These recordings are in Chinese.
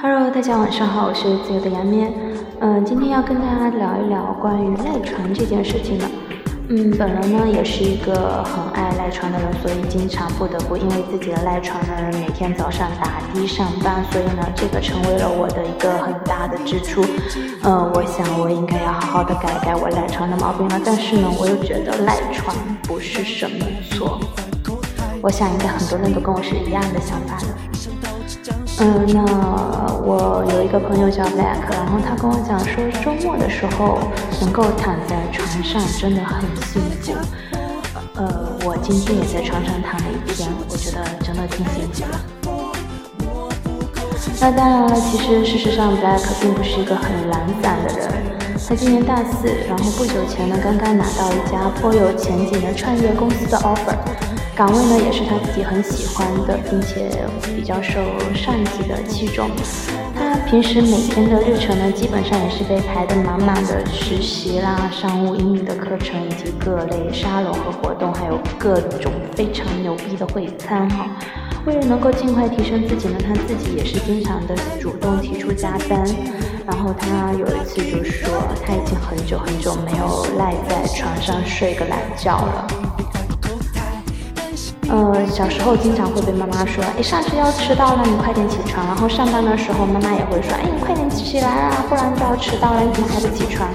Hello，大家晚上好，我是自由的杨咩。嗯，今天要跟大家聊一聊关于赖床这件事情的。嗯，本人呢也是一个很爱赖床的人，所以经常不得不因为自己的赖床呢，每天早上打的上班，所以呢，这个成为了我的一个很大的支出。嗯，我想我应该要好好的改改我赖床的毛病了，但是呢，我又觉得赖床不是什么错。我想应该很多人都跟我是一样的想法的。嗯，那我有一个朋友叫 Black，然后他跟我讲说，周末的时候能够躺在床上真的很幸福。呃，我今天也在床上躺了一天，我觉得真的挺幸福的。那当然了，其实事实上 Black 并不是一个很懒散的人。他今年大四，然后不久前呢，刚刚拿到一家颇有前景的创业公司的 offer。岗位呢也是他自己很喜欢的，并且比较受上级的器重。他平时每天的日程呢，基本上也是被排得满满的，实习啦、商务英语的课程，以及各类沙龙和活动，还有各种非常牛逼的会餐哈。为了能够尽快提升自己呢，他自己也是经常的主动提出加班。然后他有一次就说，他已经很久很久没有赖在床上睡个懒觉了。呃，小时候经常会被妈妈说，哎，上学要迟到了，你快点起床。然后上班的时候，妈妈也会说，哎，你快点起来啊，不然就要迟到了，你怎么还不起床？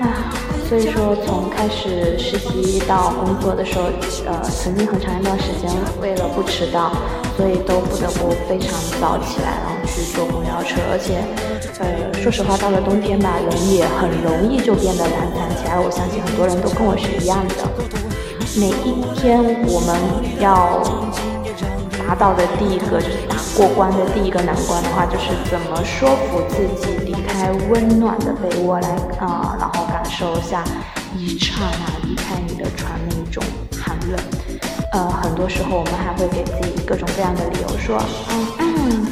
啊，所以说从开始实习到工作的时候，呃，曾经很长一段时间，为了不迟到，所以都不得不非常早起来，然后去坐公交车。而且，呃，说实话，到了冬天吧，人也很容易就变得懒散起来。我相信很多人都跟我是一样的。每一天我们要达到的第一个就是打过关的第一个难关的话，就是怎么说服自己离开温暖的被窝来啊，然后感受一下一刹那离开你的床那一种寒冷。呃，很多时候我们还会给自己各种各样的理由，说嗯嗯，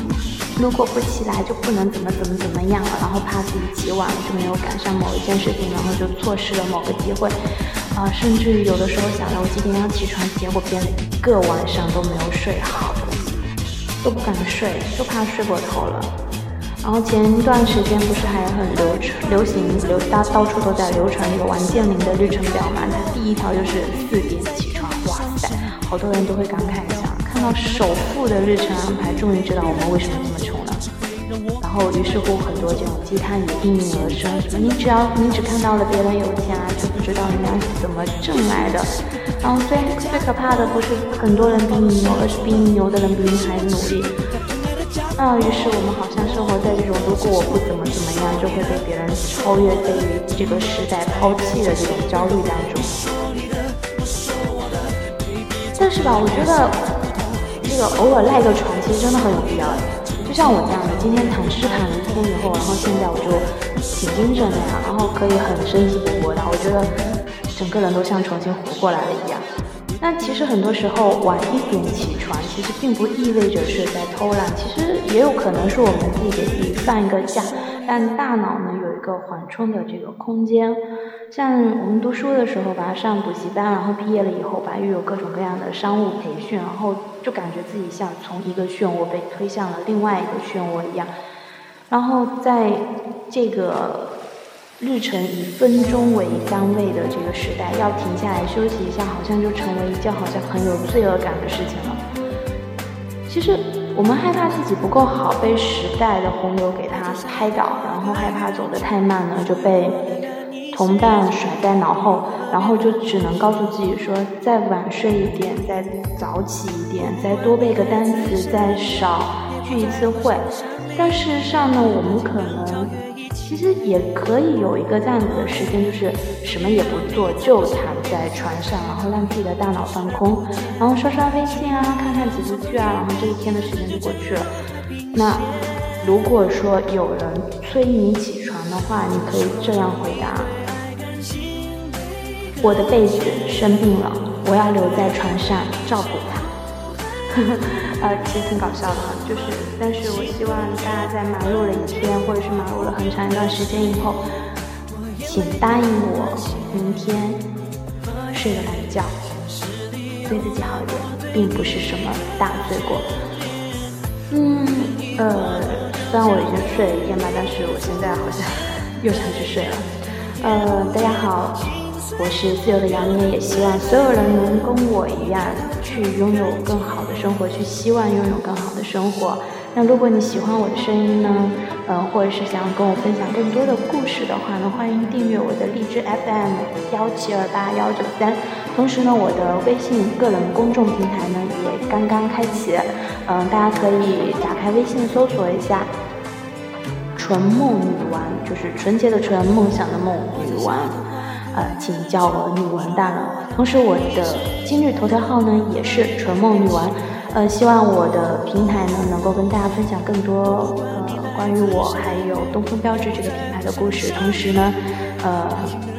如果不起来就不能怎么怎么怎么样了，然后怕自己起晚了就没有赶上某一件事情，然后就错失了某个机会。啊，甚至有的时候想到我几点要起床，结果变了一个晚上都没有睡好，都不敢睡，就怕睡过头了。然后前段时间不是还很流、流行、流大到处都在流传那个王健林的日程表嘛？他第一条就是四点起床，哇塞，好多人都会感慨一下，看到首富的日程安排，终于知道我们为什么。然后于是乎很多这种鸡汤也应运而生，你只要你只看到了别人有钱啊，就不知道人家是怎么挣来的。然后最最可怕的不是很多人比你牛，而是比你牛的人比你还努力。那于是我们好像生活在这种如果我不怎么怎么样就会被别人超越、被这个时代抛弃的这种焦虑当中。但是吧，我觉得这个偶尔赖个床其实真的很有必要。就像我这样的，今天躺尸躺了一天以后，然后现在我就挺精神的呀，然后可以很生机勃勃的，我觉得整个人都像重新活过来了一样。那其实很多时候晚一点起床，其实并不意味着是在偷懒，其实也有可能是我们自己给自己放一个假，让大脑呢有一个缓冲的这个空间。像我们读书的时候吧，上补习班，然后毕业了以后吧，又有各种各样的商务培训，然后就感觉自己像从一个漩涡被推向了另外一个漩涡一样。然后在这个日程以分钟为单位的这个时代，要停下来休息一下，好像就成为一件好像很有罪恶感的事情了。其实我们害怕自己不够好，被时代的洪流给它拍倒，然后害怕走得太慢呢，就被。同伴甩在脑后，然后就只能告诉自己说：再晚睡一点，再早起一点，再多背个单词，再少聚一次会。但事实上呢，我们可能其实也可以有一个这样子的时间，就是什么也不做，就躺在床上，然后让自己的大脑放空，然后刷刷微信啊，看看几部剧啊，然后这一天的时间就过去了。那如果说有人催你起床的话，你可以这样回答。我的被子生病了，我要留在床上照顾它。呃，其实挺搞笑的哈，就是，但是我希望大家在忙碌了一天，或者是忙碌了很长一段时间以后，请答应我，明天睡个懒觉，对自己好一点，并不是什么大罪过。嗯，呃，虽然我已经睡了一天吧，但是我现在好像又想去睡了。呃，大家好，我是自由的杨咩，也希望所有人能跟我一样，去拥有更好的生活，去希望拥有更好的生活。那如果你喜欢我的声音呢，嗯，或者是想要跟我分享更多的故事的话呢，欢迎订阅我的荔枝 FM 幺七二八幺九三。同时呢，我的微信个人公众平台呢也刚刚开启，嗯，大家可以打开微信搜索一下“纯梦女王”，就是纯洁的纯，梦想的梦，女王，呃，请叫我女王大佬。同时，我的今日头条号呢也是“纯梦女王”，呃，希望我的平台呢能够跟大家分享更多呃关于我还有东风标致这个品牌的故事。同时呢，呃。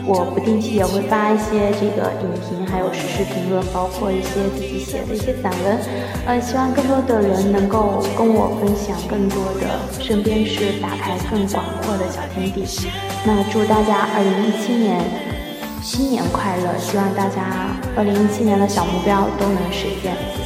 我不定期也会发一些这个影评，还有实时评论，包括一些自己写的一些散文。呃，希望更多的人能够跟我分享更多的身边事，打开更广阔的小天地。那祝大家二零一七年新年快乐！希望大家二零一七年的小目标都能实现。